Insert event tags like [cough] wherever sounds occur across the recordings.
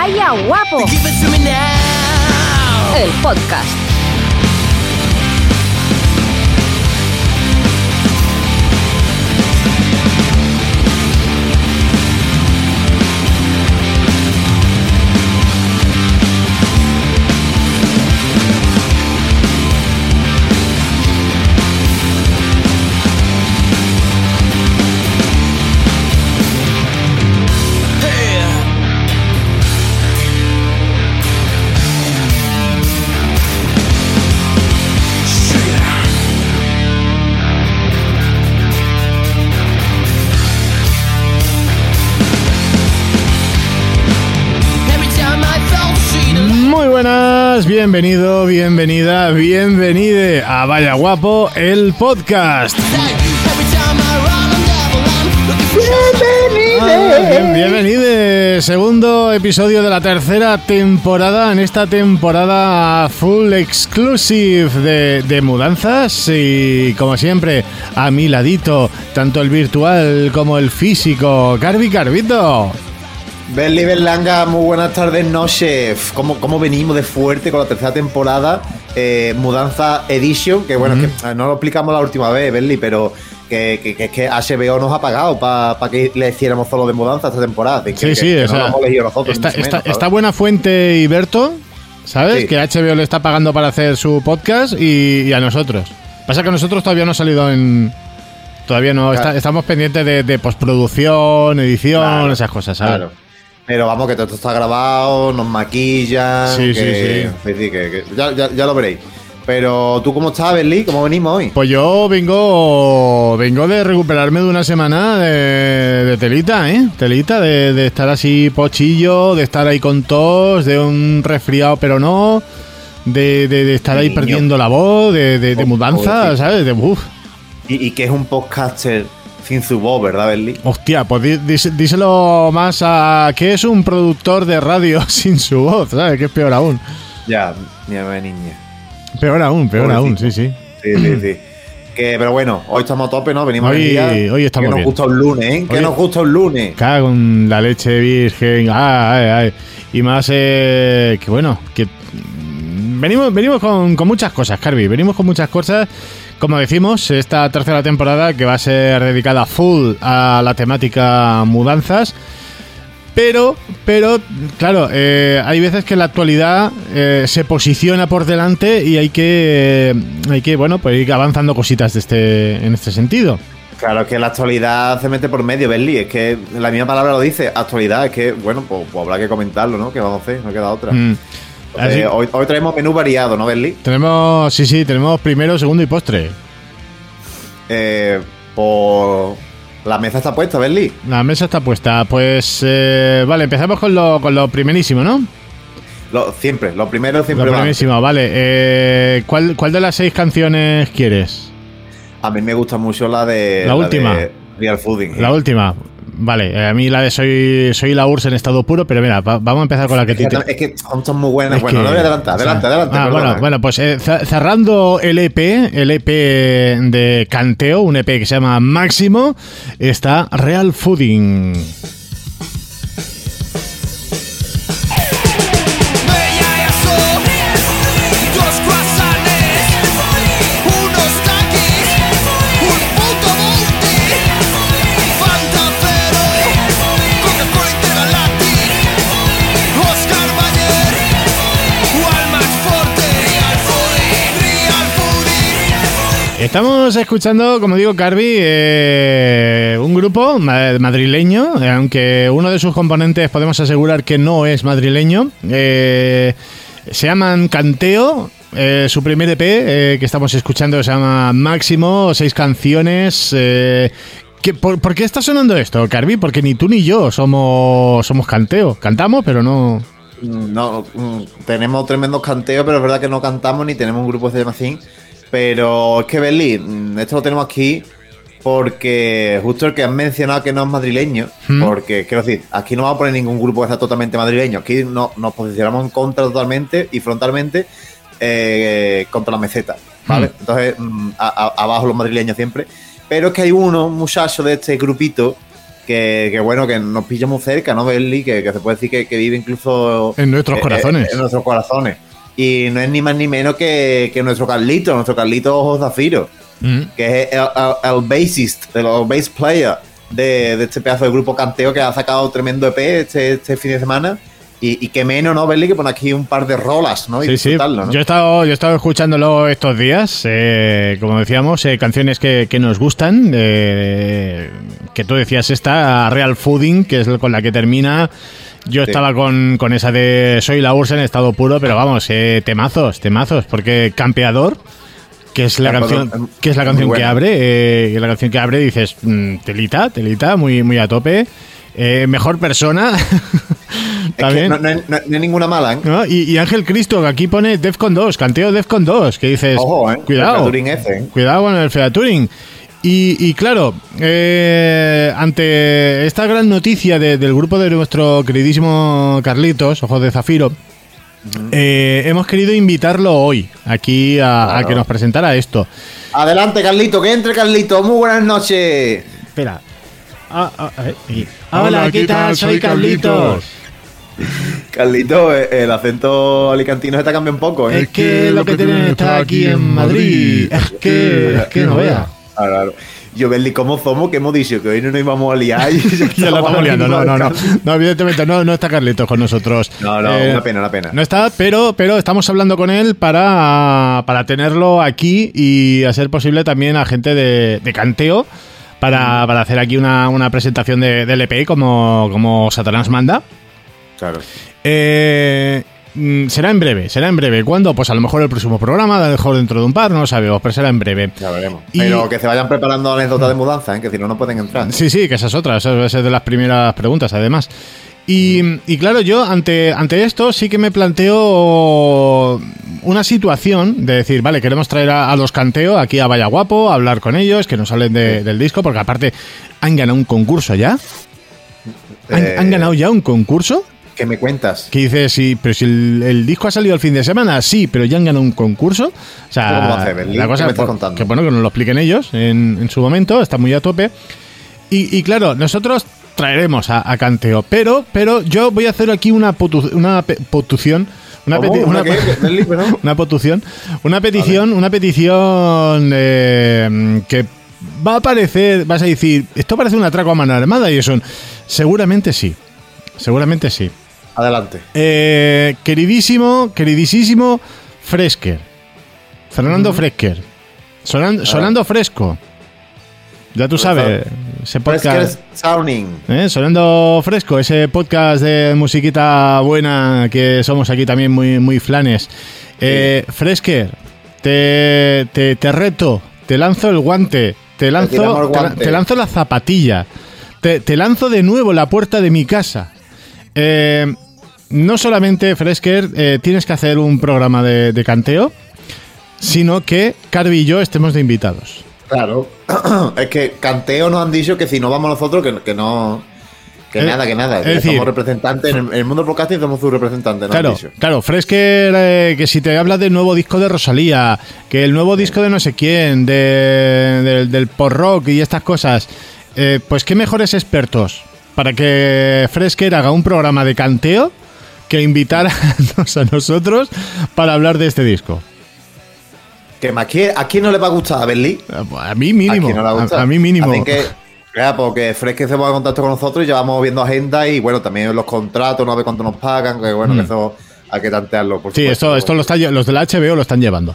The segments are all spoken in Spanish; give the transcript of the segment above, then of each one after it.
Vaya guapo. El podcast. Bienvenido, bienvenida, bienvenide a Vaya Guapo, el podcast. Ah, bien- bienvenide, segundo episodio de la tercera temporada, en esta temporada full exclusive de, de mudanzas y como siempre a mi ladito, tanto el virtual como el físico, Carvi Carvito. Berli Berlanga, muy buenas tardes, noches. ¿Cómo, cómo venimos de fuerte con la tercera temporada? Eh, Mudanza Edition, que bueno, que eh, no lo explicamos la última vez, Berli, pero que, que- que es que HBO nos ha pagado para que le hiciéramos solo de mudanza esta temporada. Que- Sí, sí, o no sea, lo hemos elegido nosotros. está, buena fuente Iberto, ¿sabes? Sí. Que HBO le está pagando para hacer su podcast y, y a nosotros. Pasa que a nosotros todavía no ha salido en... Todavía no, está- estamos pendientes de, de postproducción, edición, Claro, esas cosas, ¿sabes? Claro. Pero vamos, que todo esto está grabado, nos maquillan. Sí, que, sí, sí, que- que ya, ya- ya lo veréis. Pero tú, ¿cómo estás, Berli? ¿Cómo venimos hoy? Pues yo vengo vengo de recuperarme de una semana de, de telita, ¿eh? Telita, de, de estar así pochillo, de estar ahí con tos, de un resfriado pero no, de, de- de estar ahí perdiendo la voz, de, de- de Oh, mudanza. ¿sabes? De uf. Y, y que es un podcaster sin su voz, ¿verdad, Berli? Hostia, pues dís- díselo más a que es un productor de radio [laughs] sin su voz, ¿sabes? Que es peor aún. Ya, amor niña. Peor aún, peor aún, sí, sí. Sí, sí, sí. Que, pero bueno, hoy estamos a tope, ¿no? Venimos Hoy- energía. hoy estamos Que nos bien. gusta un lunes, ¿eh? Que Hoy- nos gusta un lunes. Cago con la leche virgen. Ay, ay, ay. Y más eh, que bueno, que venimos, venimos con, con muchas cosas, Carvi. Venimos con muchas cosas. Como decimos, esta tercera temporada que va a ser dedicada full a la temática mudanzas. Pero, pero, claro, eh, hay veces que la actualidad eh, se posiciona por delante y hay que, eh, hay que, bueno, pues ir avanzando cositas de este, en este sentido. Claro, es que la actualidad se mete por medio, Berli. Es que la misma palabra lo dice, actualidad. Es que, bueno, pues, pues habrá que comentarlo, ¿no? Que vamos a hacer, no queda otra. Mm. Entonces, Así- hoy, hoy traemos menú variado, ¿no, Berli? Tenemos, sí, sí, tenemos primero, segundo y postre. Eh, por la mesa está puesta, Berli. La mesa está puesta. Pues, eh, vale, empezamos con lo, con lo primerísimo, ¿no? Lo, siempre, lo primero siempre Lo va. primerísimo, vale. Eh, ¿cuál, ¿Cuál de las seis canciones quieres? A mí me gusta mucho la de. La última. de Real Fooding. La última. Vale, eh, a mí la de Soy, soy la URSS en estado puro, pero mira, va- vamos a empezar con la que Es que, te- es que son, muy buenas. Es bueno, que- no voy a adelantar, o sea, adelante, adelante. ah, perdona. bueno, bueno, pues eh, ce- cerrando el EP, el EP de Canteo, un EP que se llama Máximo, está Real Fooding. Estamos escuchando, como digo, Carvi, eh, un grupo ma- madrileño, aunque uno de sus componentes podemos asegurar que no es madrileño. Eh, se llaman Canteo. eh, su primer EP que estamos escuchando se llama Máximo, seis canciones. eh, ¿qué- por, qué está sonando esto, Carvi? Porque ni tú ni yo somos, somos Canteo. Cantamos, pero no... No, mm, tenemos tremendos canteos, pero es verdad que no cantamos ni tenemos un grupo llama así. Pero es que, Berli, mm, esto lo tenemos aquí porque justo el que has mencionado que no es madrileño, Hmm. porque quiero decir, aquí no vamos a poner ningún grupo que sea totalmente madrileño, aquí no, nos posicionamos en contra totalmente y frontalmente eh, contra la meseta, ¿vale? Hmm. Entonces, mm, a- a- abajo los madrileños siempre. Pero es que hay uno, un muchacho de este grupito, que, que bueno, que nos pilla muy cerca, ¿no, Berli? Que, que se puede decir que, que vive incluso En nuestros eh, corazones. eh, en nuestros corazones. Y no es ni más ni menos que, que nuestro Carlito, nuestro Carlito Ojo Zafiro, Mm. que es el, el, el bassist, el bass player de, de este pedazo de grupo canteo que ha sacado tremendo EP este, este fin de semana. Y, y que menos, ¿no, Berli? Que pone aquí un par de rolas, ¿no? Y Sí, sí. Yo he estado, yo he estado escuchándolo estos días, eh, como decíamos, eh, canciones que, que nos gustan. eh, que tú decías esta, Real Fooding, que es con la que termina. Yo Sí. estaba con, con esa de Soy la Ursa en estado puro, pero vamos, eh, temazos, temazos, porque Campeador, que es la Campeador, canción, eh, que es la canción que abre, eh, la canción que abre dices, mm, telita, telita, muy, muy a tope. Eh, mejor persona. [laughs] También. no, no hay- no ninguna mala, ¿eh? Y, y Ángel Cristo, que aquí pone Defcon 2, canteo Defcon 2, que dices, Ojo, ¿eh? cuidado, ese, ¿eh? cuidado con el featuring. Y, y claro, eh, ante esta gran noticia de- del grupo de nuestro queridísimo Carlitos, Ojos de Zafiro, eh, hemos querido invitarlo hoy aquí a, que nos presentara esto. Adelante, Carlito, que entre, Carlito. Muy buenas noches. Espera. Ah, ah, a ver, y- Hola, ¿qué tal? Soy Carlitos. Carlito, eh, el acento alicantino se te cambia un poco, ¿eh? Es que lo que tienen está aquí en Madrid. Es que, es que no vea. Claro. Yo, Berli, ¿cómo somos? Que hemos dicho que hoy no nos íbamos a liar. y Ya [laughs] la estamos liando, no, no, no. No, evidentemente no, no está Carlitos con nosotros. No, no, Eh, una pena, una pena. No está, pero, pero estamos hablando con él para, para tenerlo aquí y a ser posible también a gente de, de canteo para, para hacer aquí una, una presentación de, del EP como, como Satanás manda. Claro. Eh, será en breve, será en breve. ¿Cuándo? Pues a lo mejor el próximo programa, a lo mejor dentro de un par, no lo sabemos, pero será en breve. Ya veremos. Y- Pero que se vayan preparando anécdotas de mudanza, ¿eh? que si no, no pueden entrar. Sí, sí, que esa es otra, esa va a ser de las primeras preguntas, además. Y, y claro, yo ante, ante esto sí que me planteo una situación de decir, vale, queremos traer a, a los canteo aquí a Vaya Guapo, a hablar con ellos, que nos hablen de- del disco, porque aparte han ganado un concurso ya. ¿Han, Eh, han ganado ya un concurso? ¿Qué me cuentas? Que dices, sí, pero si el, el disco ha salido el fin de semana, sí, pero ya han ganado un concurso. O sea, la ¿Qué cosa me estás contando? que bueno que nos lo expliquen ellos en, en su momento, está muy a tope. Y, y claro, nosotros traeremos a, a Canteo, pero, pero yo voy a hacer aquí una, potu- una pe- potución. Una, peti- ¿Una una- qué? Berlín, [laughs] perdón? una petición, una petición, una petición eh, que va a parecer, vas a decir, esto parece un atraco a mano armada y eso, seguramente sí, seguramente sí. Adelante. Eh, queridísimo, queridísimo Fresker. Fernando Fresker. Sonan- sonando fresco. Ya tú sabes, ese podcast. Fresker Sounding. ¿eh? Sonando fresco, ese podcast de musiquita buena que somos aquí también muy, muy flanes. Eh, Fresker, te, te, te reto, te lanzo el guante, te lanzo, te, te lanzo la zapatilla, te, te lanzo de nuevo la puerta de mi casa. Eh, no solamente, Fresker, eh, tienes que hacer un programa de, de canteo, sino que Carvi y yo estemos de invitados. Claro. [clears throat] es que Canteo nos han dicho que si no vamos nosotros, que, que no. Que Eh, nada, que nada. es que decir- somos representantes. En el, en el mundo del podcasting somos su representante, nos Claro, claro, Fresker, eh, que si te hablas del nuevo disco de Rosalía, que el nuevo disco de no sé quién, de- del- del pop rock y estas cosas, eh, pues qué mejores expertos para que Fresker haga un programa de canteo que invitarnos [laughs] a nosotros para hablar de este disco. Que a quién no le va a gustar a Berlín. A mí mínimo, a, no le mí mínimo. Así que, claro, porque Fresque se pone en contacto con nosotros y ya vamos viendo agenda y bueno, también los contratos, no ver cuánto nos pagan, que bueno, que eso hay que tantearlo. Por Mm. Sí, supuesto. esto, esto lo está, los de la HBO lo están llevando.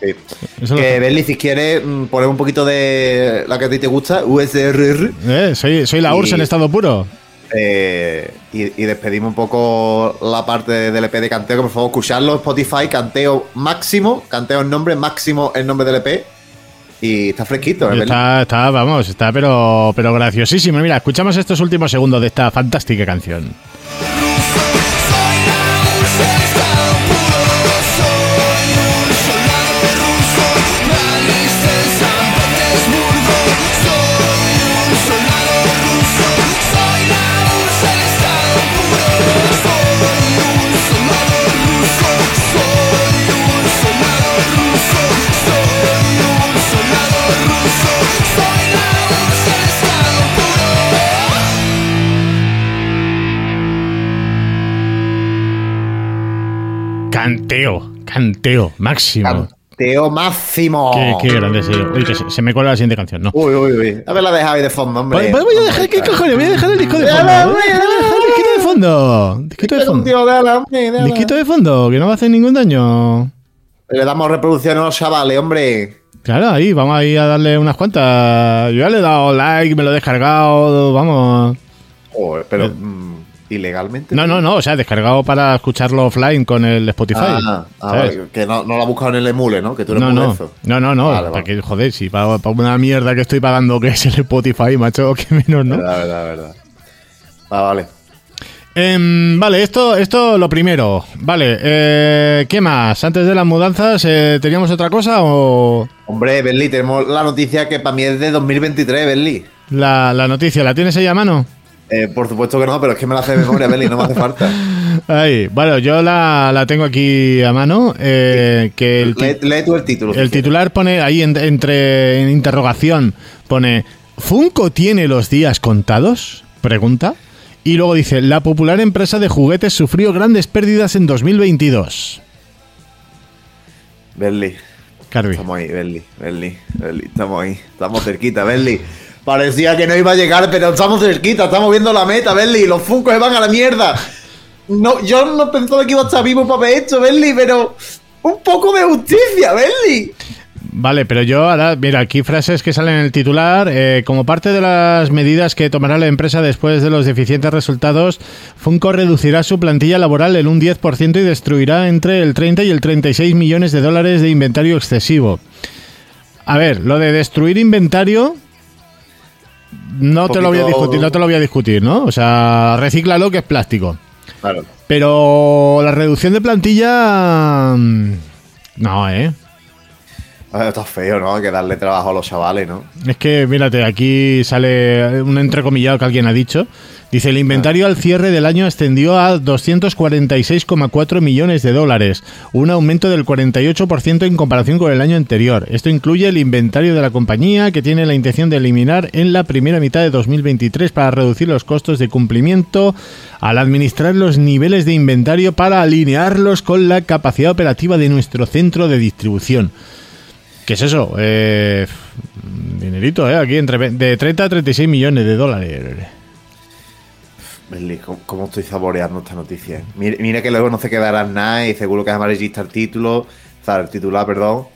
Sí. Que Berli, si quieres mm, poner un poquito de la que a ti te gusta, USRR, Eh, soy, soy la URSS en estado puro. eh, y, y despedimos un poco la parte del EP de Canteo, que por favor escucharlo Spotify, Canteo máximo, Canteo el nombre, máximo el nombre del EP. Y está fresquito, ¿eh? Está, está, vamos, está pero, pero graciosísimo. Mira, escuchamos estos últimos segundos de esta fantástica canción. Canteo, canteo, máximo. Teo Máximo. Qué, qué grande. Uy, que se, se me cola la siguiente canción, ¿no? Uy, uy, uy. A ver, la ahí de fondo, hombre. Voy a dejar, ¿qué cojones? Voy a dejar el disco de fondo. Déjala, Voy a dejar el disquito de fondo. Disquito de fondo. tío, hombre. Disquito de fondo, que no va a hacer ningún daño. Le damos reproducción a los chavales, hombre. Claro, ahí, vamos ahí a darle unas cuantas. Yo ya le he dado like, me lo he descargado, vamos. Joder, pero mm, ilegalmente. No, no, no, o sea, descargado para escucharlo offline con el Spotify. Ah, ah, que no, no lo ha buscado en el emule, ¿no? Que tú eres No, no, eso. no, no, no, Vale, para vale. que, joder, si para, para una mierda que estoy pagando que es el Spotify, macho, [laughs] que menos, ¿no? Verdad, verdad, verdad. Ah, vale. Em, vale, esto, esto lo primero. Vale, eh, ¿qué más? Antes de las mudanzas, eh, ¿teníamos otra cosa o Hombre, Berli, tenemos la noticia que para mí es de 2023, Berli. la, la noticia la tienes ahí a mano? Eh, por supuesto que no, pero es que me la hace de memoria, Berli, no me hace falta. [laughs] Ahí, bueno, yo la, la tengo aquí a mano. eh, que el, Lee, lee tú el título. el titular pone ahí en- entre en interrogación, pone ¿Funko tiene los días contados? Pregunta. Y luego dice, la popular empresa de juguetes sufrió grandes pérdidas en 2022. Berli, Carvi. estamos ahí, Berli, Berli, Berli, estamos ahí, estamos cerquita, Berli. Parecía que no iba a llegar, pero estamos cerquita, estamos viendo la meta, Berli. Los Funkos se van a la mierda. No, yo no pensaba que iba a estar vivo para ver esto, Berli, pero un poco de justicia, Berli. Vale, pero yo ahora, mira, aquí frases que salen en el titular. eh, como parte de las medidas que tomará la empresa después de los deficientes resultados, Funko reducirá su plantilla laboral en un 10% y destruirá entre el 30 y el 36 millones de dólares de inventario excesivo. A ver, lo de destruir inventario. No te lo voy a discutir, no te lo voy a discutir, ¿no? O sea, recíclalo que es plástico. Claro. Pero la reducción de plantilla. mm, No, ¿eh? Ah, Está feo, ¿no? Hay que darle trabajo a los chavales, ¿no? Es que, mírate, aquí sale un entrecomillado que alguien ha dicho. Dice, el inventario al cierre del año ascendió a 246,4 millones de dólares, un aumento del 48% en comparación con el año anterior. Esto incluye el inventario de la compañía, que tiene la intención de eliminar en la primera mitad de 2023 para reducir los costos de cumplimiento al administrar los niveles de inventario para alinearlos con la capacidad operativa de nuestro centro de distribución. ¿Qué es eso? Eh, dinerito, ¿eh? Aquí entre de 30 a 36 millones de dólares. Berli, ¿cómo, cómo estoy saboreando esta noticia? Mira, mira que luego no se quedará nada y seguro que es amarillista el título, o sea, el titular, perdón.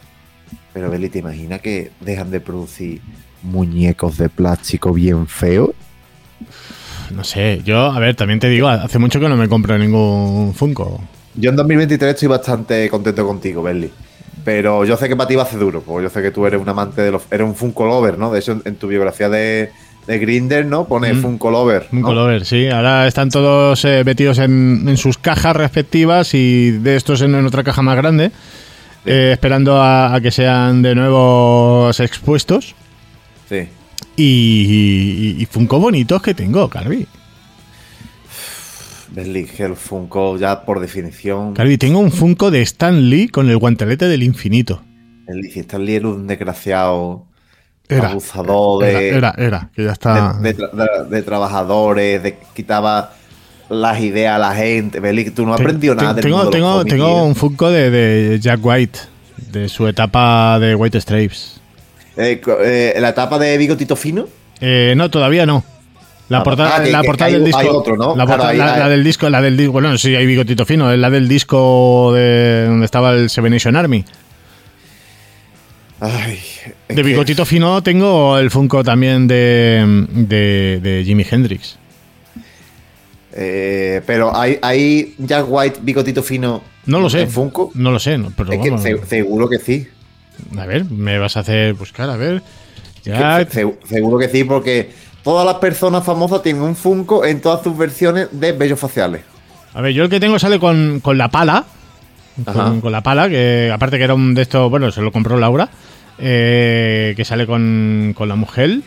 Pero Berli, ¿te imaginas que dejan de producir muñecos de plástico bien feos? No sé, yo, a ver, también te digo, hace mucho que no me compro ningún Funko. Yo en 2023 estoy bastante contento contigo, Berli. Pero yo sé que para ti va a ser duro, porque yo sé que tú eres un amante de los... Eres un Funko Lover, ¿no? De hecho, en, en tu biografía de, de Grinder, ¿no? Pone Mm. Funko Lover. ¿no? Funko Lover, sí. Ahora están todos eh, metidos en, en sus cajas respectivas y de estos en, en otra caja más grande, eh, esperando a, a que sean de nuevo expuestos. Sí. Y, y, y Funko bonitos que tengo, Carvi. Berli, que el Funko ya por definición... Carvi, tengo un Funko de Stan Lee con el guantelete del infinito. Si Stan Lee era un desgraciado... Era. abusador de, Era, era, era, que ya está. de, de de- de trabajadores, de quitaba las ideas a la gente. Berli, tú no has aprendido te- nada del tengo, tengo, tengo un Funko de, de Jack White, de su etapa de White Stripes. Eh, eh, la etapa de Bigotito Fino. Eh, no, todavía no. La portada, ah, que- la que portada hay- del disco. hay otro, ¿no? La, Claro, portada- hay- la- hay- la del disco, la del disco. Bueno, sí, hay bigotito fino. Es la del disco de donde estaba el Seven Nation Army. Ay, De que- bigotito fino tengo el Funko también de, de, de Jimi Hendrix. eh, pero hay, hay Jack White, Bigotito Fino. No lo sé. en Funko. No lo sé, no, pero Es que vamos, se- seguro que sí. A ver, me vas a hacer buscar, a ver. Se- seguro que sí, porque todas las personas famosas tienen un Funko en todas sus versiones de bellos faciales. A ver, yo el que tengo sale con, con la pala. Con, con la pala, que aparte que era un de estos, bueno, se lo compró Laura. Eh, que sale con, con la mujer.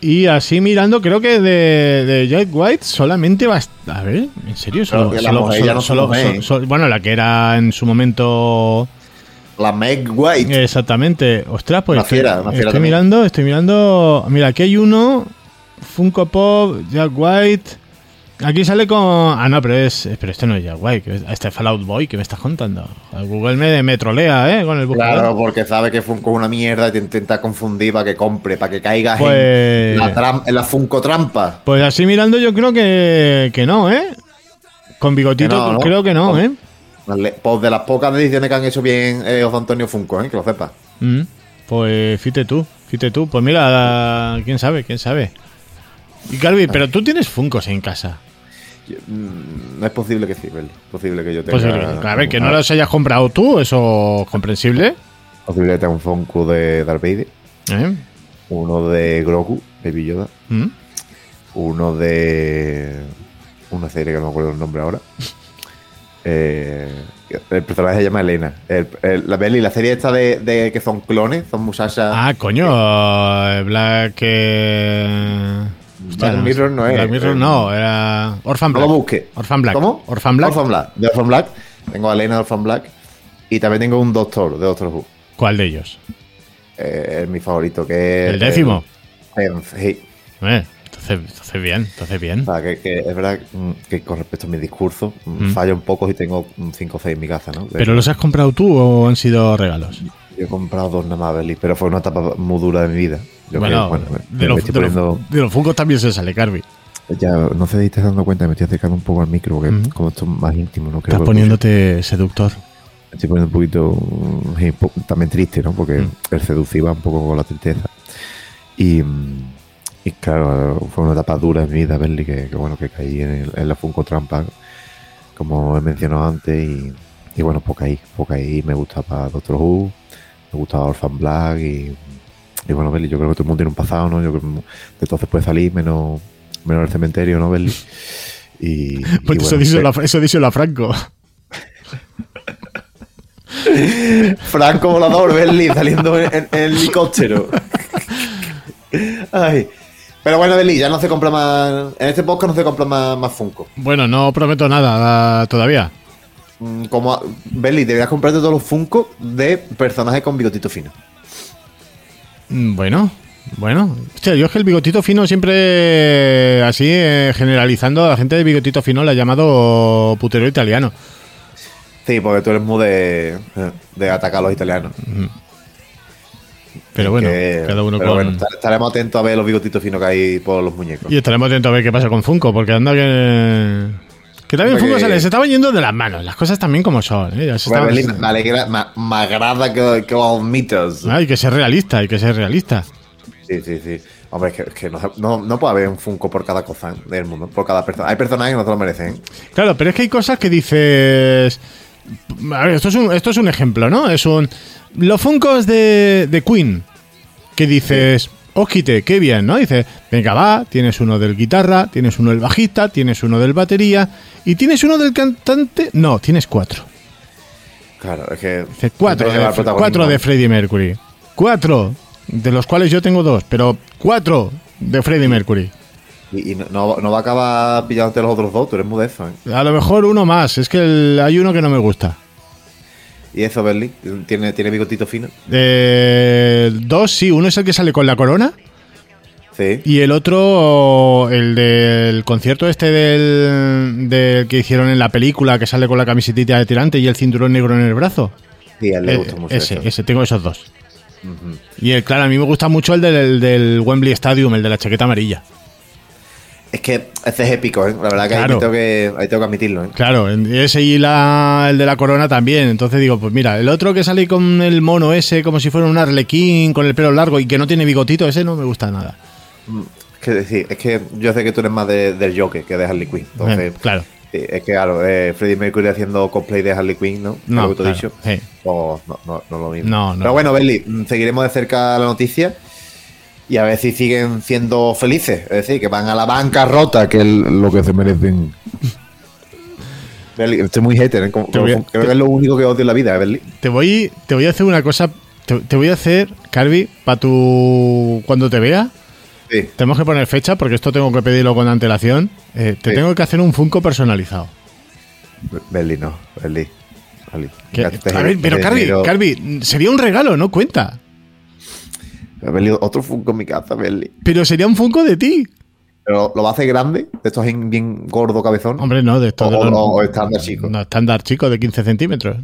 Y así mirando, creo que de, de Jack White solamente va a ver, ¿en serio? Solo, solo- solo- no bueno, la que era en su momento. La Meg White. Exactamente. Ostras, pues. Una fiera, una fiera estoy también. mirando, estoy mirando. Mira, aquí hay uno. Funko Pop, Jack White. Aquí sale con. Ah, no, pero es. Pero este no es ya guay. que es- Este es Fallout Boy que me estás contando. Google me, me trolea, ¿eh? Con el buscador. Claro, porque sabe que Funko es una mierda y te intenta confundir para que compre, para que caigas Pues- en, la tram- en la Funko trampa. Pues así mirando, yo creo que, que no, ¿eh? Con bigotito, Que no, ¿no? creo que no, ¿eh? Vale, Pues de las pocas ediciones que han hecho bien eh, José Antonio Funko, ¿eh? que lo sepas. Mm, Pues fíjate tú, fíjate tú. Pues mira, quién sabe, quién sabe. Y Carvi, pero tú tienes Funcos en casa. Yo- mm, No es posible que sí, Beli. posible que yo tenga. Pues, a ver, que no los hayas comprado tú, eso es comprensible. Posible que tenga un Funko de Darth Vader, ¿eh? uno de Grogu, Baby Yoda, Mm. uno de. Una serie que no me acuerdo el nombre ahora. [laughs] Eh, el personaje se llama Elena. El- el- la Beli, la serie esta de, de que son clones, son muchachas. Ah, coño, eh, Black. eh, hostia, Black Mirror no. Black Mirror Eh, no, era Orphan No Black. lo busque. Orphan Black. ¿Cómo? Orphan Black. Orphan Black. De Orphan Black. Tengo a Elena de Orphan Black. Y también tengo un Doctor de Doctor Who. ¿Cuál de ellos? Eh, es mi favorito, que es. El décimo. el- sí. Eh, entonces, entonces bien, entonces bien. O sea, que, que es verdad que con respecto a mi discurso, mm, Mm. fallo un poco y tengo 5 o 6 en mi casa, ¿no? ¿Pero los has comprado tú o han sido regalos? Yo he comprado dos nada más, Beli, pero fue una etapa muy dura de mi vida. Yo bueno, creo, bueno, me, de, los, de, los, de los Funkos también se sale, Carvi. Ya, no sé si te estás dando cuenta, me estoy acercando un poco al micro, porque como esto es más íntimo, no creo Estás que poniéndote seductor. Me estoy poniendo un poquito poco- también triste, ¿no? Porque Mm. el seducir va un poco con la tristeza. Y, y claro, fue una etapa dura en mi vida, Berli, que, que bueno, que caí en, el- en la Funko Trampa, como he mencionado antes, y, y bueno, pues caí, pues caí, me gustaba Doctor Who, me gustaba Orphan Black, y, y bueno, Berli, yo creo que todo el mundo tiene un pasado, ¿no? Yo creo que de puede salir, menos, menos el cementerio, ¿no, Berli? Y, [laughs] y Pues eso, bueno, díselo pe- a, eso díselo a Franco. [laughs] Franco volador, Berli, saliendo en, en- en helicóptero. Ay. Pero bueno, Berli, ya no se compra más. En este podcast no se compra más, más Funko. Bueno, no prometo nada ah, todavía. Mm, Como, Berli, deberías comprarte todos los Funko de personajes con bigotito fino. Mm, Bueno, bueno. Hostia, yo es que el bigotito fino siempre, así, eh, generalizando, a la gente de bigotito fino la ha llamado putero italiano. Sí, porque tú eres muy de, de atacar a los italianos. Pero bueno, Que- cada uno pero con... bueno, estar- estaremos atentos a ver los bigotitos finos que hay por los muñecos. Y estaremos atentos a ver qué pasa con Funko, porque anda que... Que también Funko se les estaba yendo de las manos, las cosas también como son. ¿eh? Bueno, estaban- me alegra, me, me agrada que, que lo admitas. Ah, hay que ser realista, hay que ser realista. Sí, sí, sí. Hombre, es que, es que no, no, no puede haber un Funko por cada cosa del mundo, por cada persona. Hay personas que no se lo merecen. Claro, pero es que hay cosas que dices. A ver, esto es un, esto es un ejemplo, ¿no? Es un. Los Funkos de, de Queen. Que dices. Ojite, qué bien, ¿no? Dices, venga, va, tienes uno del guitarra, tienes uno del bajista, tienes uno del batería y tienes uno del cantante. No, tienes cuatro. Claro, es que. Dices, cuatro, de, cuatro de Freddie Mercury. Cuatro, de los cuales yo tengo dos, pero cuatro de Freddie Mercury. Y, y no, no, no va a acabar pillándote los otros dos, tú eres muy de eso, ¿eh? A lo mejor uno más, es que el- hay uno que no me gusta. Y eso, Berli, tiene, tiene bigotito fino. Eh, dos, sí. Uno es el que sale con la corona. Sí. Y el otro, el del concierto este del, del que hicieron en la película, que sale con la camisetita de tirante y el cinturón negro en el brazo. Sí, a él le Eh, gusta mucho ese, eso. ese, tengo esos dos. Y el, claro, a mí me gusta mucho el del, del Wembley Stadium, el de la chaqueta amarilla. Es que ese es épico, ¿eh? La verdad que, Claro. ahí, tengo que ahí tengo que admitirlo, ¿eh? Claro, ese y la, el de la corona también. Entonces digo, pues mira, el otro que sale con el mono ese, como si fuera un arlequín, con el pelo largo y que no tiene bigotito, ese no me gusta nada. Es que, sí, es que yo sé que tú eres más de- del Joker que de Harley Quinn. Entonces, Eh, claro. es que claro, eh, Freddie Mercury haciendo cosplay de Harley Quinn, ¿no? No, Lo que tú has claro, dicho. sí. Pues no, no, no lo mismo. No. Pero bueno, Berli, mm, seguiremos de cerca la noticia y a ver si siguen siendo felices. Es decir, que van a la bancarrota, que es lo que se merecen. Estoy muy hater, ¿eh? Como- a- creo que es lo único que odio en la vida, ¿eh? Te voy, te voy a hacer una cosa. Te, te voy a hacer, Carvi, para tu. Cuando te vea, Sí. tenemos que poner fecha porque esto tengo que pedirlo con antelación. Eh, te Sí. tengo que hacer un Funko personalizado. Berli, no, a ver, pero Carvi. Carvi, sería un regalo, no cuenta. Berli, otro Funko en mi casa, Berli. Pero sería un Funko de ti. Pero lo va a hacer grande, de estos bien, gordo cabezón. Hombre, no, de estos O- de los- o- o estándar chico. No, estándar chico de 15 centímetros.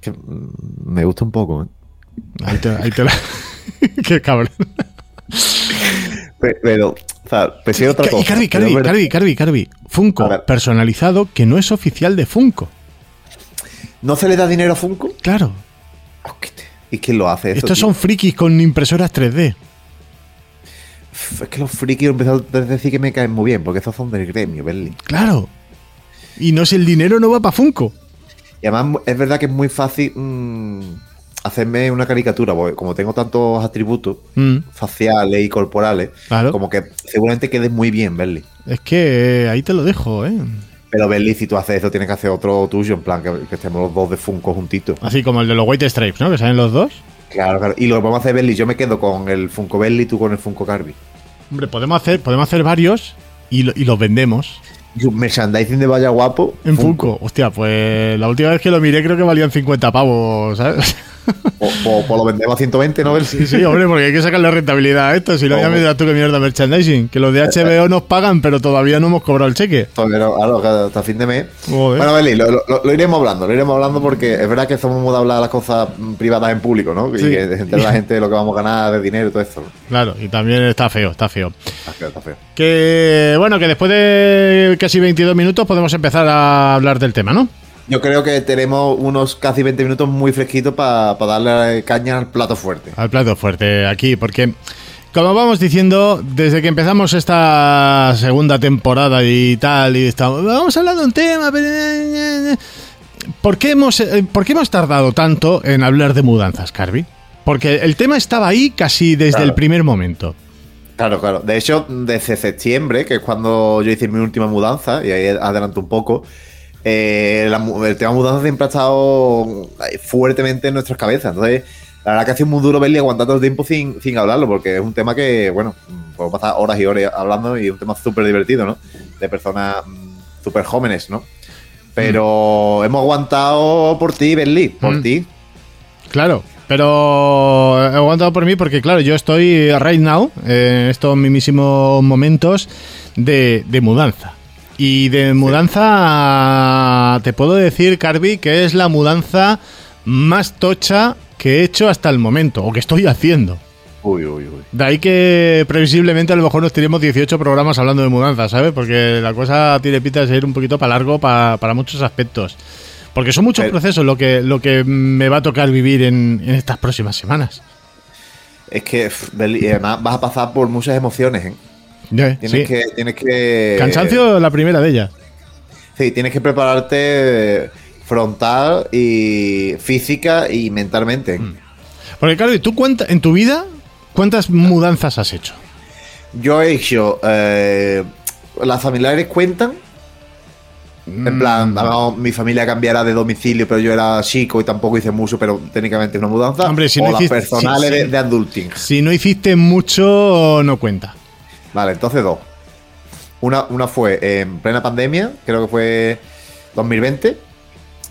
Que, me gusta un poco, ¿eh? Ahí te, ahí te la... [laughs] Qué cabrón. Pe- Pero, o sea, pensé otra Y cosa. Carvi, pero Carvi, Carvi, Carvi, Carvi. Funko personalizado que no es oficial de Funko. ¿No se le da dinero a Funko? Claro. Hostia, ¿Y quién lo hace eso? Estos tío? son frikis con impresoras 3D. Es que los frikis he empezado a decir que me caen muy bien, porque estos son del gremio, Berlín. Claro. Y no es el dinero, no va para Funko. Y además es verdad que es muy fácil mm, hacerme una caricatura, porque como tengo tantos atributos Mm, faciales y corporales, Claro. como que seguramente quede muy bien, Berli. es que ahí te lo dejo, ¿eh? Pero Berli, si tú haces eso, tienes que hacer otro tuyo, en plan, que, que estemos los dos de Funko juntitos. Así como el de los White Stripes, ¿no? Que salen los dos. Claro, claro. Y lo que podemos hacer, Berli, yo me quedo con el Funko Berli y tú con el Funko Carby. Hombre, podemos hacer, podemos hacer varios y, lo- y los vendemos Y un merchandising de Vaya Guapo. en Funko. Hostia, pues la última vez que lo miré creo que valían 50 pavos, ¿sabes? [laughs] O, o lo vendemos a 120, ¿no? Sí, sí, hombre, porque hay que sacarle rentabilidad a esto. Si no, ya me dirás tú que mierda merchandising. Que los de HBO nos pagan, pero todavía no hemos cobrado el cheque. Pero, claro, hasta fin de mes. Joder. Bueno, Berli, lo, lo- lo iremos hablando, lo iremos hablando porque es verdad que somos muy de hablar las cosas privadas en público, ¿no? Sí. Y que la [laughs] gente de lo que vamos a ganar, de dinero y todo eso. ¿no? Claro, y también está feo, está feo. Está feo, está feo. Que bueno, que después de casi 22 minutos podemos empezar a hablar del tema, ¿no? Yo creo que tenemos unos casi 20 minutos muy fresquitos para darle caña al plato fuerte. Al plato fuerte aquí, porque como vamos diciendo, desde que empezamos esta segunda temporada y tal, y estamos, vamos a hablar de un tema, pero... ¿Por qué hemos, eh, ¿por qué hemos tardado tanto en hablar de mudanzas, Carby? Porque el tema estaba ahí casi desde Claro. el primer momento. Claro, claro. De hecho, desde septiembre, que es cuando yo hice mi última mudanza, y ahí adelanto un poco, eh, la el tema mudanza siempre ha estado ahí fuertemente en nuestras cabezas. Entonces, la verdad que ha sido muy duro verle aguantar todo el tiempo sin, sin hablarlo, porque es un tema que, bueno, mm, podemos pasar horas y horas hablando y es un tema súper divertido, ¿no? De personas mm, súper jóvenes, ¿no? Pero hemos aguantado por ti, Berli, por Mm. ti. Claro, pero he aguantado por mí porque, claro, yo estoy right now, eh, en estos mismísimos momentos de, de mudanza. Y de mudanza, te puedo decir, Carby, que es la mudanza más tocha que he hecho hasta el momento, o que estoy haciendo. Uy, uy, uy. De ahí que previsiblemente a lo mejor nos tiremos 18 programas hablando de mudanza, ¿sabes? Porque la cosa tiene pinta de ser un poquito para largo pa- para muchos aspectos. Porque son muchos Pero- procesos lo que, lo que me va a tocar vivir en, en estas próximas semanas. Es que, y además vas a pasar por muchas emociones, ¿eh? Tienes sí. que. Tienes que Cansancio, la primera de ellas. Sí, tienes que prepararte frontal y física y mentalmente. Mm. Porque, claro, ¿y tú cuenta, en tu vida cuántas mudanzas has hecho? Yo he hecho. eh, las familiares cuentan. En plan, mejor mi familia cambiará de domicilio, pero yo era chico y tampoco hice mucho, pero técnicamente es una mudanza. Hombre, si o no las hiciste- personales de adulting. Si no hiciste mucho, no cuenta. Vale, entonces dos. Una, una fue en plena pandemia, creo que fue 2020,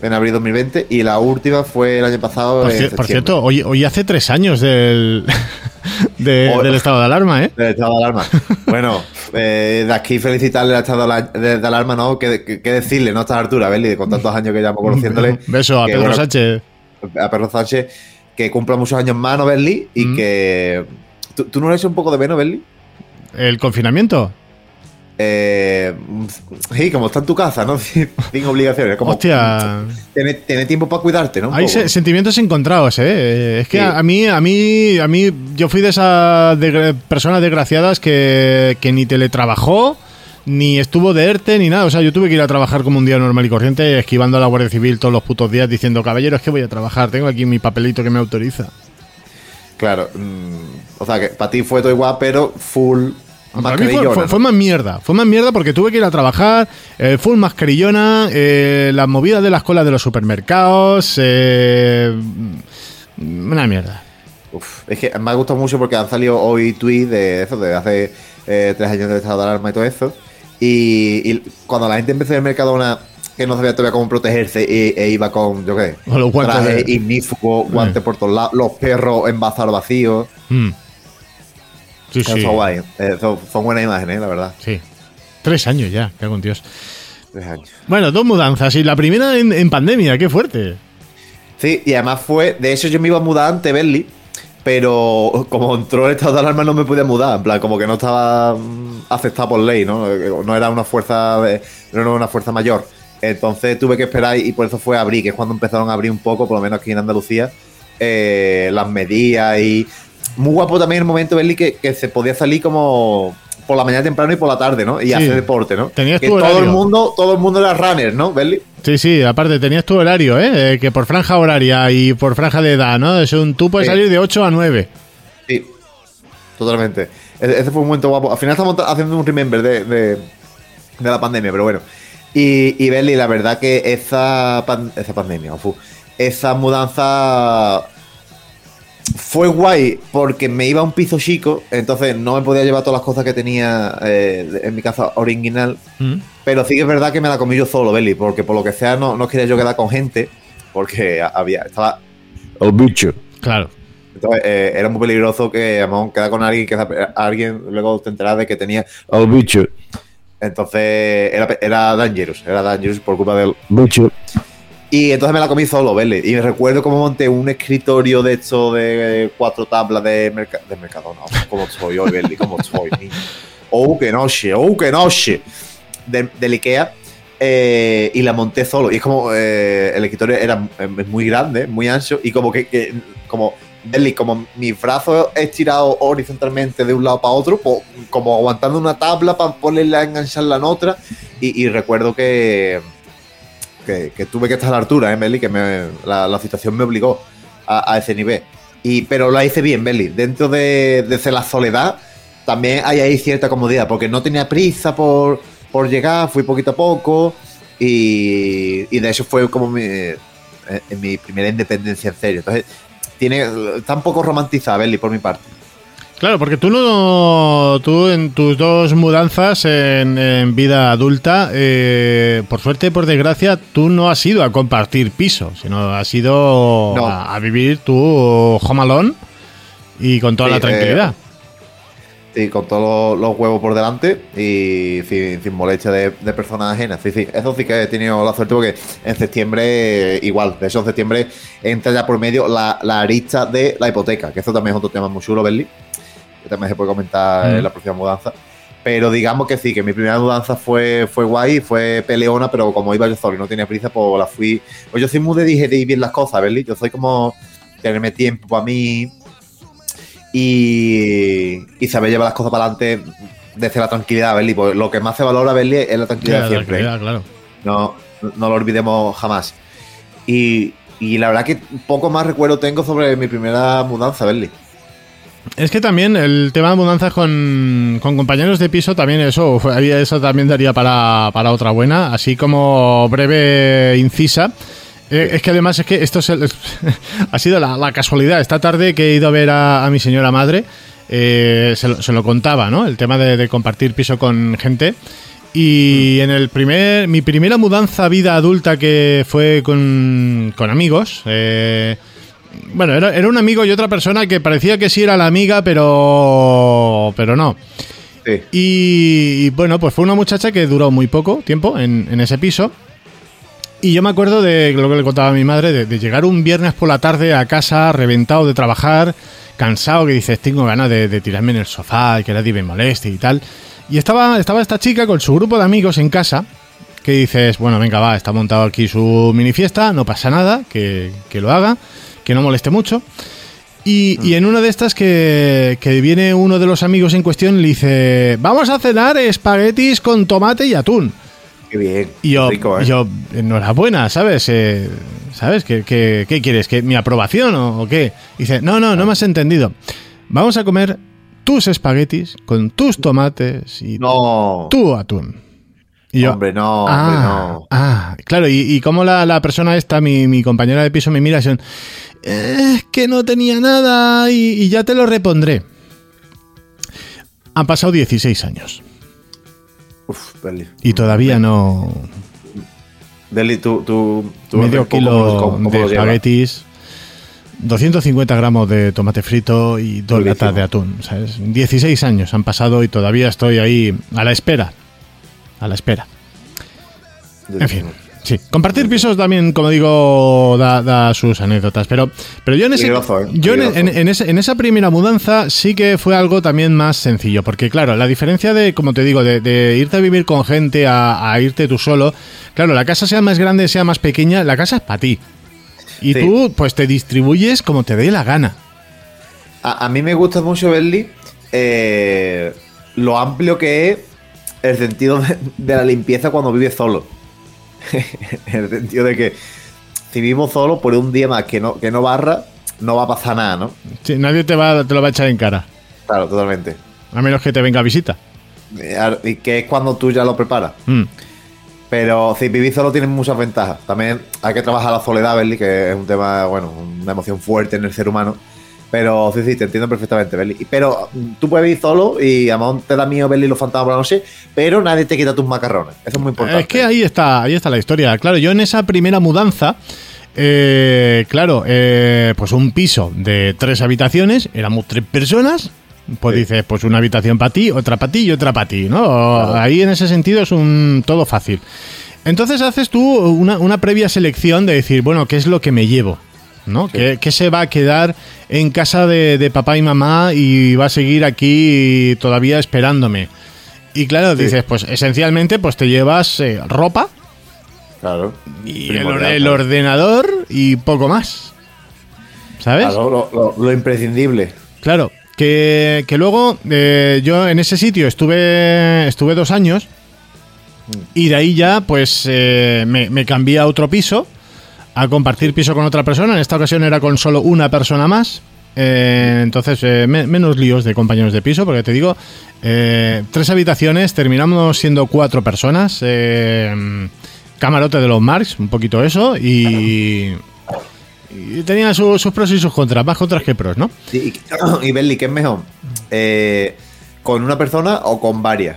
en abril 2020, y la última fue el año pasado. Por, en cierto, hoy, hoy hace tres años del, [laughs] de- del estado de alarma, ¿eh? Del estado de alarma. Bueno, eh, de aquí felicitarle al estado de, la- de- de alarma, ¿no? ¿Qué, qué- qué decirle, ¿no? A esta altura, Berli, con [laughs] tantos años que llevamos conociéndole. [laughs] Beso a que, Pedro bueno, Sánchez. A Pedro Sánchez, que cumpla muchos años más, ¿no, Berli? Y Mm. que. ¿Tú, tú no hecho un poco de menos, Berli? ¿El confinamiento? Eh, sí, como está en tu casa, ¿no? [laughs] Sin obligaciones. Como, Hostia. Tiene, tiene tiempo para cuidarte, ¿no? Un Hay poco. se- sentimientos encontrados, ¿eh? Es que Sí. a, a mí, a mí, a mí, yo fui de esas desgra- personas desgraciadas que, que ni teletrabajó, ni estuvo de ERTE, ni nada. O sea, yo tuve que ir a trabajar como un día normal y corriente, esquivando a la Guardia Civil todos los putos días, diciendo, caballero, es que voy a trabajar, tengo aquí mi papelito que me autoriza. Claro. mm, o sea, que para ti fue todo igual, pero full Para mí fue, más mierda. Fue más mierda porque tuve que ir a trabajar, eh, full mascarillona, eh, las movidas de las colas de los supermercados, eh, una mierda. Uf, es que me ha gustado mucho porque han salido hoy tweets de eso, de hace eh, tres años del estado de alarma y todo eso. Y, y cuando la gente empezó en el Mercadona que no sabía todavía cómo protegerse e, e iba con, yo qué, los guantes traje de- ignífugo, guantes por todos lados, los perros envasados vacíos. Mm. Sí, Eso sí. guay. Eh, son, son buenas imágenes, la verdad. Sí. Tres años ya, cago en Dios. Tres años. Bueno, dos mudanzas y la primera en, en pandemia, qué fuerte. Sí, y además fue. De hecho, yo me iba a mudar ante Berly, pero como entró el estado de alarma, no me podía mudar. En plan, como que no estaba mm, aceptado por ley, ¿no? No era una fuerza, no era una fuerza mayor. Entonces tuve que esperar y por eso fue a abrir, que es cuando empezaron a abrir un poco, por lo menos aquí en Andalucía, eh, las medidas y. Muy guapo también el momento, Berly, que, que se podía salir como por la mañana temprano y por la tarde, ¿no? Y Sí. hacer deporte, ¿no? Tenías que tu todo el horario. mundo, todo el mundo era runner, ¿no, Berly? Sí, sí, aparte tenías tu horario, ¿eh? Eh, Que por franja horaria y por franja de edad, ¿no? Es un, tú puedes Sí. salir de 8 a 9. Sí, totalmente. E- Ese fue un momento guapo. Al final estamos ta- haciendo un remember de, de, de la pandemia, pero bueno. Y, y Belly, la verdad que esa, pan- esa pandemia, esa mudanza fue guay porque me iba a un piso chico, entonces no me podía llevar todas las cosas que tenía eh, en mi casa original. Pero sí que es verdad que me la comí yo solo, Belly, porque por lo que sea no, no quería yo quedar con gente, porque había, estaba el bicho. Claro. Entonces, eh, era muy peligroso que vamos, quedar con alguien que alguien luego te enteras de que tenía el bicho. Entonces era, era dangerous, era dangerous por culpa del bicho. Y entonces me la comí solo, ¿vale? Y me recuerdo cómo monté un escritorio de hecho de cuatro tablas de, merca de Mercadona. ¿Cómo soy hoy, Belly? ¿Cómo soy, [laughs] niño? Oh, que noche, oh, que noche. De, del Ikea. eh, y la monté solo. Y es como eh, el escritorio era eh, muy grande, muy ancho. Y como que, que- como, Belly, como mis brazos estirados horizontalmente de un lado para otro, como aguantando una tabla para ponerla, engancharla en otra. Y, recuerdo que, que, tuve que estar a la altura, ¿eh, Belly? Que me- la, situación me obligó a, ese nivel. Y, pero la hice bien, Belly. Dentro de, de la soledad, también hay ahí cierta comodidad, porque no tenía prisa por, por llegar, fui poquito a poco. Y, y de hecho fue como mi, eh, en mi primera independencia en serio. Entonces, tiene, está un poco romantizada, Belly, por mi parte. Claro, porque tú no, tú en tus dos mudanzas en, en vida adulta, eh, por suerte, por desgracia, tú no has ido a compartir piso, sino has ido No. a, a vivir tu home alone y con toda Sí, la tranquilidad. Sí, con todos los, los huevos por delante y sin, sin molestia de, de personas ajenas. Sí, sí, eso sí que he tenido la suerte porque en septiembre, eh, igual, de hecho en septiembre entra ya por medio la, la arista de la hipoteca, que eso también es otro tema muy chulo, Berli, que también se puede comentar Mm. en la próxima mudanza. Pero digamos que sí, que mi primera mudanza fue, fue guay, fue peleona, pero como iba yo solo y no tenía prisa, pues la fui. Pues yo soy muy de digerir bien las cosas, Berli. Yo soy como tenerme tiempo para mí, y, y saber llevar las cosas para adelante desde la tranquilidad, Berli. Pues lo que más se valora, Berli, es la tranquilidad la siempre. tranquilidad, claro. No, no lo olvidemos jamás. Y, y la verdad que poco más recuerdo tengo sobre mi primera mudanza, Berli. Es que también el tema de mudanzas con, con compañeros de piso, también eso, eso también daría para, para otra buena, así como breve incisa. Eh, es que además es que esto es el- [laughs] ha sido la, la casualidad. Esta tarde que he ido a ver a, a mi señora madre, eh, se, lo, se lo contaba, ¿no? El tema de, de compartir piso con gente. Y en el primer, mi primera mudanza a vida adulta que fue con, con amigos, eh, bueno, era, era un amigo y otra persona que parecía que sí era la amiga, pero, pero no. Sí. Y, y, bueno, pues fue una muchacha que duró muy poco tiempo en, en ese piso. Y yo me acuerdo de lo que le contaba a mi madre, de, de llegar un viernes por la tarde a casa, reventado de trabajar, cansado, que dices, tengo ganas de, de tirarme en el sofá y que nadie me moleste y tal. Y estaba, estaba esta chica con su grupo de amigos en casa, que dices, bueno, venga, va, está montado aquí su mini fiesta, no pasa nada, que, que lo haga, que no moleste mucho. Y, y en una de estas que, que viene uno de los amigos en cuestión le dice, vamos a cenar espaguetis con tomate y atún. Qué bien. Y yo, Rico, ¿eh? yo enhorabuena, ¿sabes? Eh, ¿Sabes? ¿Qué, qué, qué quieres? ¿Que ¿Mi aprobación o, o qué? Dice, no, no, no me has entendido. Vamos a comer tus espaguetis con tus tomates y No. tu atún. Y yo, hombre, no, ah, hombre, no. ah, claro, y, y como la, la persona esta, mi, mi compañera de piso, me mira y son, es que no tenía nada y, y ya te lo repondré. Han pasado 16 años Uf, y todavía no... Berli, tú, tú, tú medio ¿cómo- kilo cómo- cómo de espaguetis. 250 gramos de tomate frito y dos Durísimo. latas de atún. ¿sabes? 16 años han pasado y todavía estoy ahí a la espera. A la espera. En fin, sí. Compartir pisos también, como digo, da, da sus anécdotas. Pero, pero yo, en, ese, ¿eh? yo en, en- en ese- en esa primera mudanza sí que fue algo también más sencillo. Porque, claro, la diferencia de, como te digo, de, de irte a vivir con gente a, a irte tú solo, claro, la casa sea más grande, sea más pequeña, la casa es para ti. Y Sí. tú, pues te distribuyes como te dé la gana. A, a mí me gusta mucho, Berli, eh, lo amplio que es el sentido de, [laughs] de la limpieza cuando vives solo. [laughs] en el sentido de que si vivimos solo, por un día más que no, que no barra, no va a pasar nada, ¿no? Sí, nadie te, va, te lo va a echar en cara. Claro, totalmente. A menos que te venga a visita. Eh, Y que es cuando tú ya lo preparas. Mm. Pero si vivís solo tienes muchas ventajas. También hay que trabajar la soledad, Berli, que es un tema, bueno, una emoción fuerte en el ser humano. Pero sí, sí, te entiendo perfectamente, Berli. Y- Pero mm, tú puedes vivir solo y a lo mejor te da miedo Berli los fantasmas por la noche, pero nadie te quita tus macarrones. Eso es muy importante. Es que ahí está, ahí está la historia. Claro, yo en esa primera mudanza, eh, claro, eh, pues un piso de tres habitaciones, éramos tres personas. Pues Sí. dices, pues una habitación para ti, otra para ti y otra para ti, ¿no? Claro. Ahí en ese sentido es un todo fácil. Entonces haces tú una, una previa selección de decir, bueno, ¿qué es lo que me llevo? ¿No? Sí. ¿Qué, qué se va a quedar en casa de, de papá y mamá y va a seguir aquí todavía esperándome? Y claro, Sí. dices, pues esencialmente pues te llevas eh, ropa Claro. y el, claro. ordenador y poco más. ¿Sabes? Claro, lo, lo- lo imprescindible. Claro, que, que luego eh, yo en ese sitio estuve, estuve dos años y de ahí ya pues eh, me, me cambié a otro piso a compartir piso con otra persona. En esta ocasión era con solo una persona más. Eh, entonces, eh, me- menos líos de compañeros de piso, porque te digo, eh, tres habitaciones, terminamos siendo cuatro personas. camarote de los Marx, un poquito eso, y, y tenía su- sus pros y sus contras, más contras que pros, ¿no? Y, y [clears throat] Berli, ¿qué es mejor? ¿Con una persona o con varias?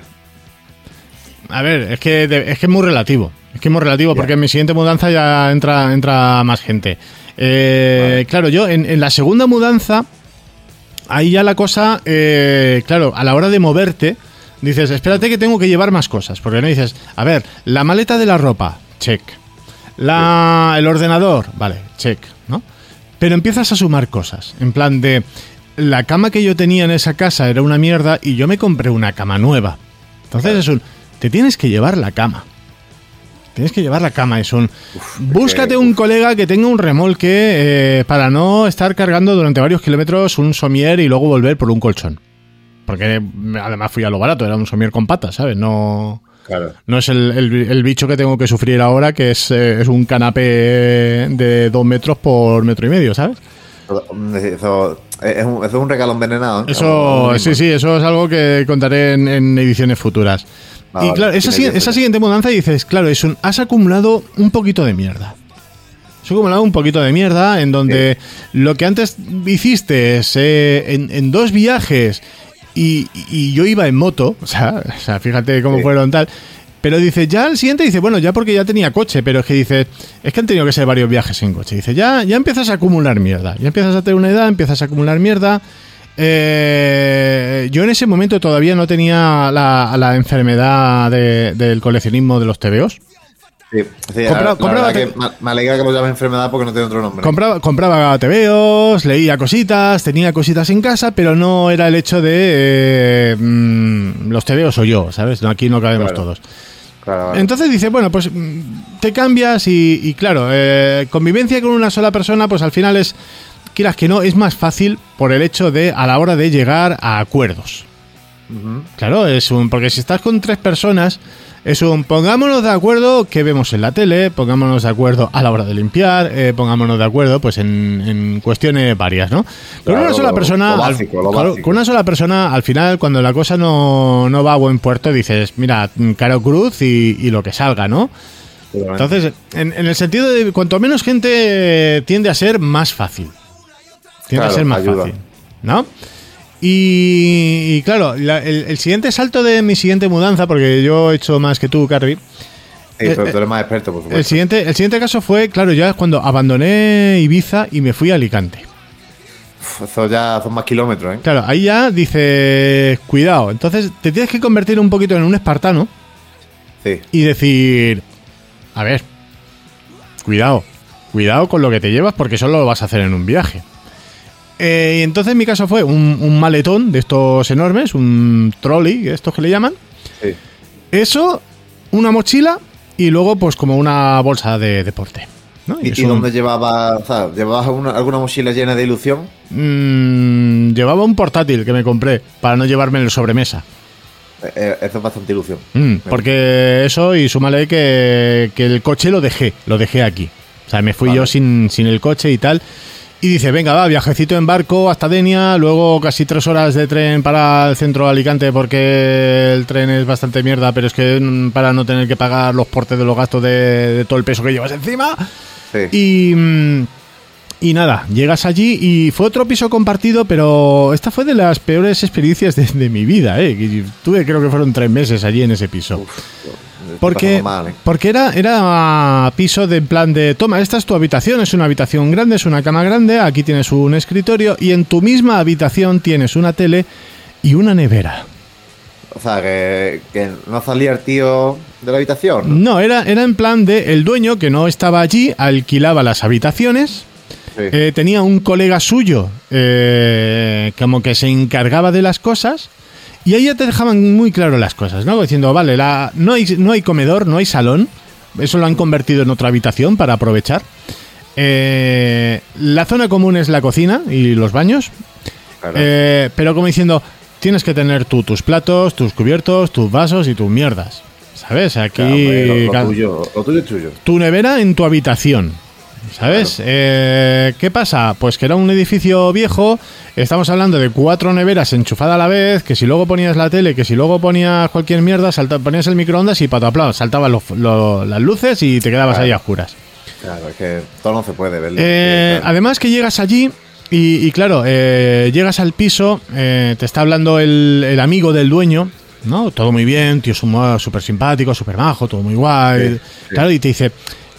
A ver, es que, es que es muy relativo. Es que es muy relativo Ya. porque en mi siguiente mudanza ya entra, entra más gente. Eh, Claro, yo en, en la segunda mudanza, ahí ya la cosa, eh, claro, a la hora de moverte, dices, espérate que tengo que llevar más cosas. Porque no dices, a ver, la maleta de la ropa, check. La, el ordenador, vale, check, ¿no? Pero empiezas a sumar cosas. En plan de, la cama que yo tenía en esa casa era una mierda y yo me compré una cama nueva. Entonces es un, te tienes que llevar la cama. Tienes que llevar la cama, es un... búscate un colega que tenga un remolque eh, para no estar cargando durante varios kilómetros un somier y luego volver por un colchón. Porque además fui a lo barato, era un somier con patas, ¿sabes? No... Claro. No es el, el- el bicho que tengo que sufrir ahora, que es, eh, es un canapé de dos metros por metro y medio, ¿sabes? Eso es un, eso es un regalo envenenado. ¿eh? Eso, sí, sí, eso es algo que contaré en, en ediciones futuras. Ah, y vale, claro, esa, si- esa siguiente mudanza dices, claro, es un, has acumulado un poquito de mierda. Has acumulado un poquito de mierda en donde lo que antes hiciste es, eh, en, en dos viajes y, y yo iba en moto, [laughs] o sea, o sea, fíjate cómo Sí. fueron tal. Pero dice, ya el siguiente dice, bueno, ya porque ya tenía coche, pero es que dice, es que han tenido que ser varios viajes en coche. Dice, ya, ya empiezas a acumular mierda. Ya empiezas a tener una edad, empiezas a acumular mierda. Eh, yo en ese momento todavía no tenía la, la enfermedad de- del coleccionismo de los TVOs. Sí, la- compraba que me- alegra que lo llames enfermedad porque no tiene otro nombre. Compraba, compraba TVOs, leía cositas, tenía cositas en casa, pero no era el hecho de eh, mm, los TVOs o yo, ¿sabes? Aquí no cabemos Claro. todos. Claro, vale. Entonces dice, bueno, pues mm, te cambias y, y claro, eh, convivencia con una sola persona, pues al final es, quieras que no, es más fácil por el hecho de a la hora de llegar a acuerdos. Claro, es un. Porque si estás con tres personas, es un. Pongámonos de acuerdo que vemos en la tele, pongámonos de acuerdo a la hora de limpiar, eh, pongámonos de acuerdo pues en, en cuestiones varias, ¿no? Con Claro, una sola persona. al- claro, con una sola persona, al final, cuando la cosa no, no va a buen puerto, dices, mira, caro cruz y, y lo que salga, ¿no? Entonces, en, en el sentido de cuanto menos gente tiende a ser más fácil. A Claro, ser más ayuda. fácil. ¿No? Y, y claro, la- el, el siguiente salto de mi siguiente mudanza, porque yo he hecho más que tú, Carrie. Sí, pero eh, tú eres más experto, por supuesto. El siguiente, el siguiente caso fue, claro, ya cuando abandoné Ibiza y me fui a Alicante. Eso ya son más kilómetros, ¿eh? Claro, ahí ya dice, cuidado. Entonces te tienes que convertir un poquito en un espartano Sí. y decir, a ver, cuidado, cuidado con lo que te llevas porque solo lo vas a hacer en un viaje. Eh, y entonces en mi caso fue un, un maletón de estos enormes, un trolley, estos que le llaman. sí. Eso, una mochila y luego pues como una bolsa de deporte. ¿no? ¿Y, y un- dónde llevabas? O sea, ¿llevabas una- alguna mochila llena de ilusión? Mm, llevaba un portátil que me compré para no llevarme el sobremesa. Eh, eh, eso es bastante ilusión. Mm, porque eso y súmale que, que el coche lo dejé, lo dejé aquí. O sea, me fui Vale. yo sin, sin el coche y tal. Y dice, venga, va, viajecito en barco hasta Denia, luego casi tres horas de tren para el centro de Alicante porque el tren es bastante mierda, pero es que mm, para no tener que pagar los portes de los gastos de, de todo el peso que llevas encima. Sí. Y, mm, y nada, llegas allí y fue otro piso compartido, pero esta fue de las peores experiencias de, de mi vida. ¿eh? Tuve creo que fueron tres meses allí en ese piso. Porque, mal, ¿eh? porque era, era piso de en plan de, toma, esta es tu habitación, es una habitación grande, es una cama grande, aquí tienes un escritorio y en tu misma habitación tienes una tele y una nevera. O sea, que, que no salía el tío de la habitación. ¿no? No, era, era en plan de el dueño que no estaba allí, alquilaba las habitaciones, Sí. eh, tenía un colega suyo eh, como que se encargaba de las cosas y ahí ya te dejaban muy claro las cosas, ¿no? Diciendo, vale, la, no, hay, no hay comedor, no hay salón, eso lo han convertido en otra habitación para aprovechar. Eh, la zona común es la cocina y los baños, Claro. eh, pero como diciendo, tienes que tener tú tus platos, tus cubiertos, tus vasos y tus mierdas. ¿Sabes? Aquí Claro, hombre, lo, lo ca- tuyo, lo tuyo es tuyo. tu nevera en tu habitación. ¿Sabes? Eh, ¿Qué pasa? Pues que era un edificio viejo, estamos hablando de cuatro neveras enchufadas a la vez, que si luego ponías la tele, que si luego ponías cualquier mierda, salta- ponías el microondas y pataplau, saltaban los- lo- las luces y te quedabas Claro. ahí a oscuras. Claro, es que todo no se puede ver. Eh, además que llegas allí y, y claro, eh, llegas al piso, te está hablando el, el amigo del dueño, ¿no? Todo muy bien, tío súper simpático, súper majo, todo muy guay. Sí, sí. Claro, y te dice,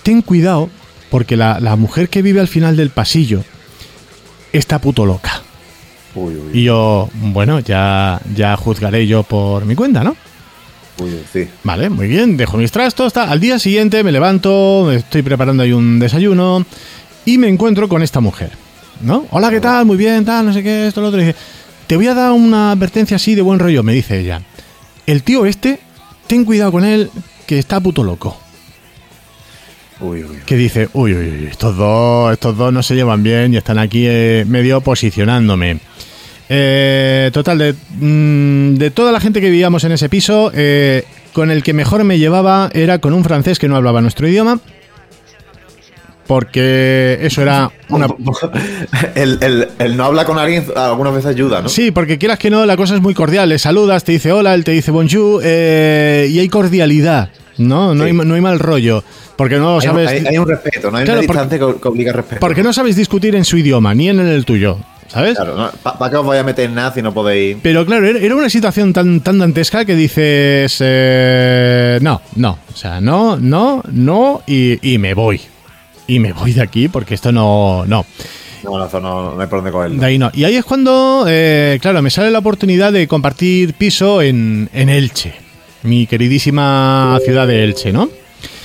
ten cuidado porque la, la mujer que vive al final del pasillo está puto loca. Uy, uy, Y yo, bueno, ya, ya juzgaré yo por mi cuenta, ¿no? uy, sí. Vale, muy bien, dejo mis trastos. tal. Al día siguiente me levanto, estoy preparando ahí un desayuno y me encuentro con esta mujer. ¿No? Hola, ¿qué tal? Muy bien, tal, no sé qué, esto, lo otro. Y dice, te voy a dar una advertencia así de buen rollo, me dice ella. El tío este, ten cuidado con él, que está puto loco. Uy, uy. Que dice, uy, uy, uy, estos dos, estos dos no se llevan bien y están aquí eh, medio posicionándome. Eh, total, de, mm, de toda la gente que vivíamos en ese piso, eh, con el que mejor me llevaba era con un francés que no hablaba nuestro idioma. Porque eso era una... [laughs] el, el, el no hablar con alguien algunas veces ayuda, ¿no? Sí, porque quieras que no, la cosa es muy cordial. Le saludas, te dice hola, él te dice bonjour eh, y hay cordialidad, ¿no? No, Sí. hay, no hay mal rollo. Porque no Hay, sabes... hay- hay un respeto, no hay Claro, una distancia que, que obliga a respeto. Porque no sabes discutir en su idioma, ni en el tuyo, ¿sabes? Claro, ¿para qué os voy a meter en nada si no podéis? Pero claro, era era una situación tan, tan dantesca que dices, eh, no, no, o sea, no, no, no, y, y me voy. Y me voy de aquí porque esto no, no, No, no, no, no hay por dónde cogerlo. de ahí no. Y ahí es cuando, eh, claro, me sale la oportunidad de compartir piso en, en Elche, mi queridísima ciudad de Elche, ¿no?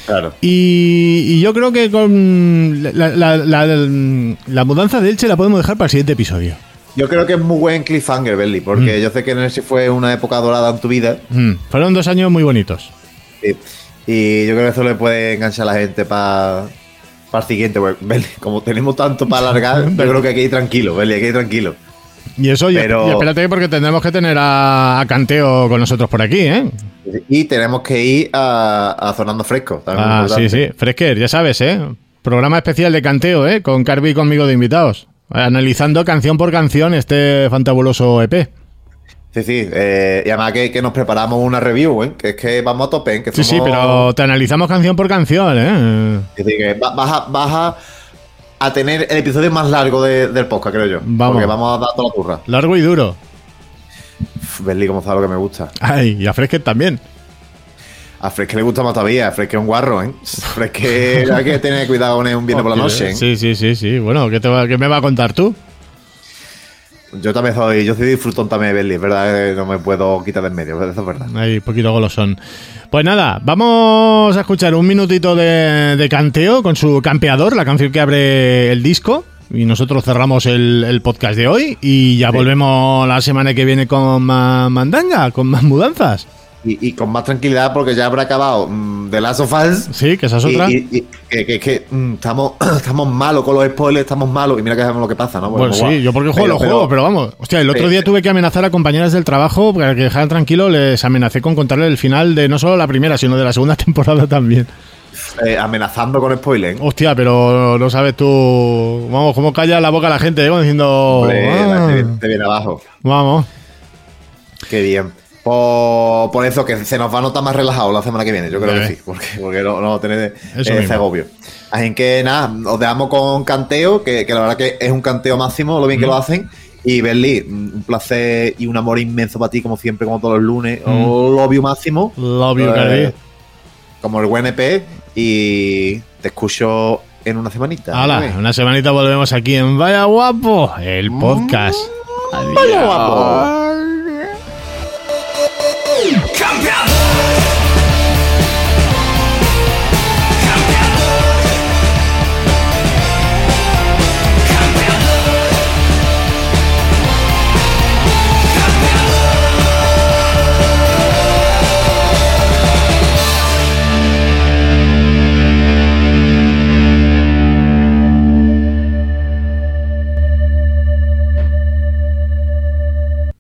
Claro. Y, y yo creo que con la, la- la- la mudanza de Elche la podemos dejar para el siguiente episodio. Yo creo que es muy buen cliffhanger, Belly, porque yo sé que sé si fue una época dorada en tu vida. Mm, fueron dos años muy bonitos. Y, y yo creo que eso le puede enganchar a la gente para el siguiente. Belly, como tenemos tanto para alargar, [laughs] yo creo que hay que ir tranquilo, Belly, hay que ir tranquilo. Y eso, Pero- y espérate porque tendremos que tener a, a Canteo con nosotros por aquí, ¿eh? Y tenemos que ir a, a Zonando Fresco. Ah, sí, sí. Fresker, ya sabes, ¿eh? Programa especial de Canteo, ¿eh? Con Carby y conmigo de invitados. Analizando canción por canción este fantabuloso EP. Sí, sí. eh, y además que, que nos preparamos una review, ¿eh? Que es que vamos a tope, ¿eh? que Sí, sí, pero te analizamos canción por canción, ¿eh? Es decir, que va- vas, a, tener el episodio más largo de- del podcast, creo yo. Vamos. Porque vamos a dar toda la turra. Largo y duro. Uf, Berli, como sabe lo que me gusta. Ay, y a Fresker también. A Fresque le gusta más todavía. A Fresque es un guarro, ¿eh? Fresque [laughs] hay que tener cuidado un viernes por la noche. ¿eh? Sí, sí, sí, sí. Bueno, ¿qué, te va- qué me va a contar tú? Yo también soy, yo soy disfrutón también de Belly, es verdad no me puedo quitar de en medio, eso es verdad. Ahí, poquito golosón. Pues nada, vamos a escuchar un minutito de, de canteo con su campeador, la canción que abre el disco. Y nosotros cerramos el, el podcast de hoy y ya volvemos la semana que viene con más mandanga, con más mudanzas. Y, y con más tranquilidad porque ya habrá acabado mm, The Last of Us. Sí, que esa es otra. y- y que, que- que, mm, estamos, [clears throat] estamos malos con los spoilers, estamos malos y mira que sabemos lo que pasa, ¿no? Bueno, Pues, sí, yo porque juego los pero- juegos, pero vamos. Hostia, el otro día tuve que amenazar a compañeras del trabajo para que dejaran tranquilo. Les amenacé con contarle el final de no solo la primera, sino de la segunda [laughs] temporada también. eh, amenazando con spoilers. ¿eh? Hostia, pero no sabes tú. Vamos, cómo calla la boca la gente, ¿eh? Diciendo. Hombre, "Ah, viene abajo. vamos. Qué bien. Por, por eso que se nos va a notar más relajado la semana que viene, yo creo que sí, porque, porque no, no tener ese mismo. agobio. Así que nada, os dejamos con canteo, que, que la verdad que es un canteo máximo, lo bien que lo hacen. Y Berli, un placer y un amor inmenso para ti, como siempre, como todos los lunes. Un lobby máximo. Love you, Eh, como el buen EP. Y te escucho en una semanita. Hala, ¿vale? una semanita volvemos aquí en Vaya Guapo, el podcast. Vaya guapo. Campeador